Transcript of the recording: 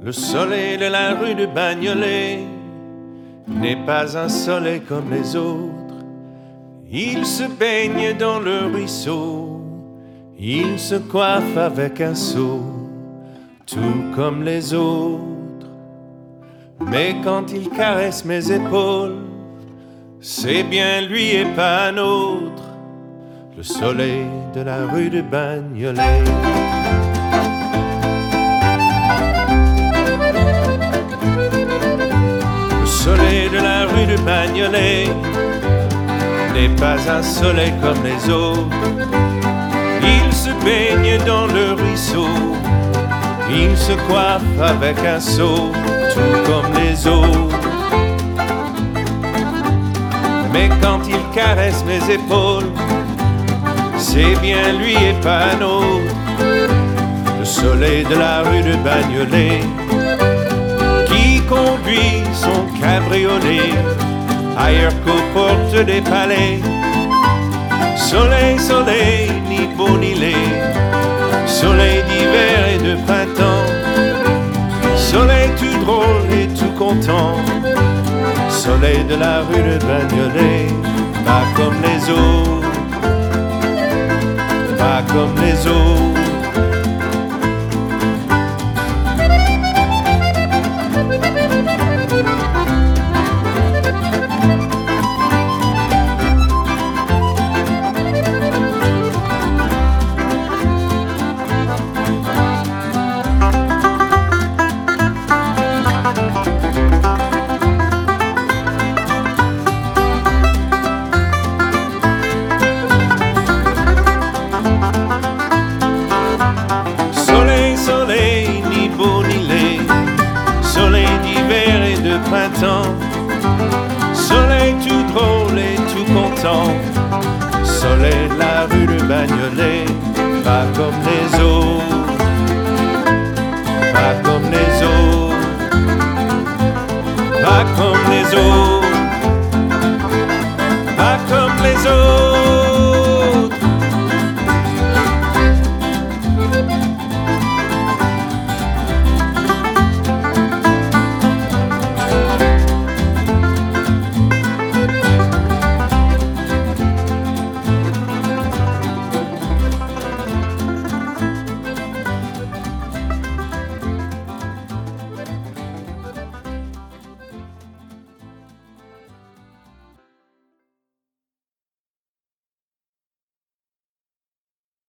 Le soleil de la rue de Bagnolet n'est pas un soleil comme les autres. Il se baigne dans le ruisseau, il se coiffe avec un seau, tout comme les autres. Mais quand il caresse mes épaules, c'est bien lui et pas un autre, le soleil de la rue de Bagnolet. Soleil de la rue de Bagnolet n'est pas un soleil comme les autres. Il se baigne dans le ruisseau, il se coiffe avec un seau, tout comme les autres. Mais quand il caresse mes épaules, c'est bien lui et pas un autre, le soleil de la rue de Bagnolet conduit son cabriolet ailleurs qu'aux portes des palais. Soleil, soleil, ni beau ni laid, soleil d'hiver et de printemps, soleil tout drôle et tout content, soleil de la rue de Bagnolet, pas comme les autres, pas comme les autres. Soleil la rue de Bagnolet, pas comme les autres. Pas comme les autres. Pas comme les autres. Pas comme les autres.